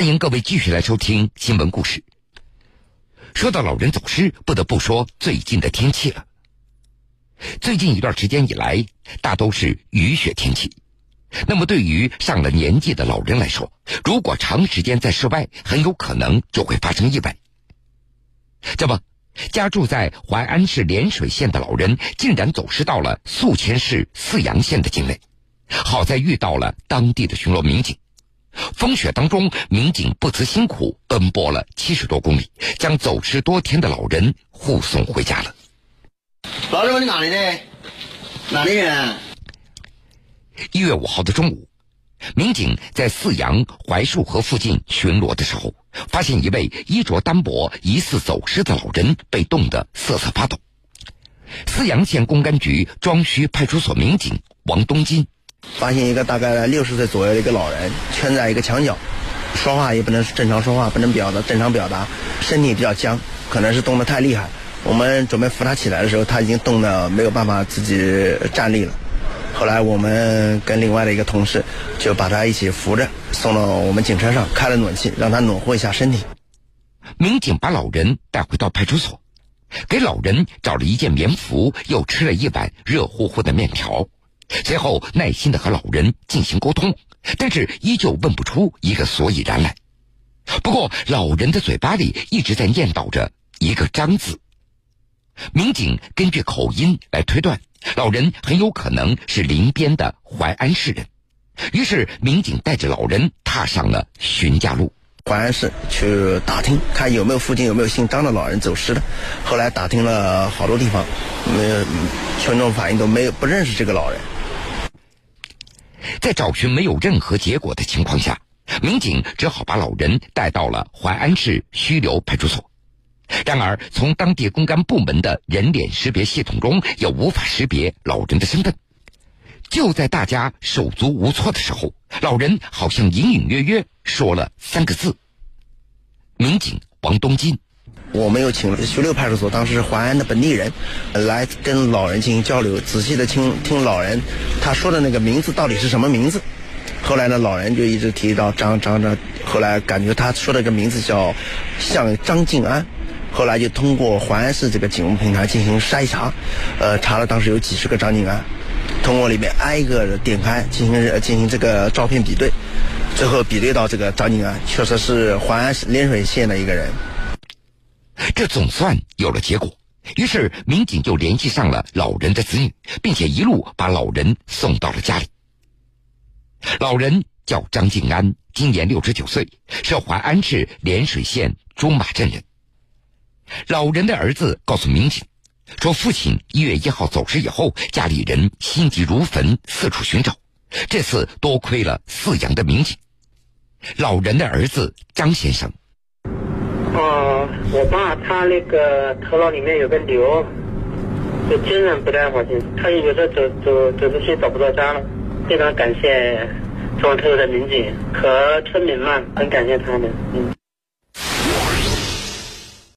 欢迎各位继续来收听新闻故事。说到老人走失，不得不说最近的天气了。最近一段时间以来，大都是雨雪天气。那么，对于上了年纪的老人来说，如果长时间在室外，很有可能就会发生意外。这不，家住在淮安市涟水县的老人，竟然走失到了宿迁市泗阳县的境内。好在遇到了当地的巡逻民警。风雪当中，民警不辞辛苦奔波了七十多公里，将走失多天的老人护送回家了。老人，你哪里的？哪里人？一月五号的中午，民警在泗阳槐树河附近巡逻的时候，发现一位衣着单薄、疑似走失的老人被冻得瑟瑟发抖。泗阳县公安局庄圩派出所民警王东金。发现一个大概六十岁左右的一个老人，圈在一个墙角，说话也不能正常说话，不能表达正常表达，身体比较僵，可能是冻得太厉害。我们准备扶他起来的时候，他已经冻得没有办法自己站立了。后来我们跟另外的一个同事就把他一起扶着送到我们警车上，开了暖气，让他暖和一下身体。民警把老人带回到派出所，给老人找了一件棉服，又吃了一碗热乎乎的面条。随后，耐心的和老人进行沟通，但是依旧问不出一个所以然来。不过，老人的嘴巴里一直在念叨着一个“张”字。民警根据口音来推断，老人很有可能是临边的淮安市人。于是，民警带着老人踏上了寻家路。淮安市去打听，看有没有附近有没有姓张的老人走失的。后来打听了好多地方，没有群众反映都没有不认识这个老人。在找寻没有任何结果的情况下，民警只好把老人带到了淮安市须流派出所。然而，从当地公安部门的人脸识别系统中也无法识别老人的身份。就在大家手足无措的时候，老人好像隐隐约约说了三个字：“民警王东金。”我们又请徐六派出所当时是淮安的本地人，来跟老人进行交流，仔细的听听老人他说的那个名字到底是什么名字。后来呢，老人就一直提到张张张，后来感觉他说的这名字叫像张静安。后来就通过淮安市这个警务平台进行筛查，呃，查了当时有几十个张静安，通过里面挨个的点开进行进行这个照片比对，最后比对到这个张静安确实是淮安市涟水县的一个人。这总算有了结果，于是民警就联系上了老人的子女，并且一路把老人送到了家里。老人叫张静安，今年六十九岁，是淮安市涟水县朱马镇人。老人的儿子告诉民警，说父亲一月一号走失以后，家里人心急如焚，四处寻找。这次多亏了泗阳的民警。老人的儿子张先生。哦，我爸他那个头脑里面有个瘤，就精神不太好，就他有时候走走走出去找不到家了。非常感谢中特的民警和村民们，很感谢他们。嗯。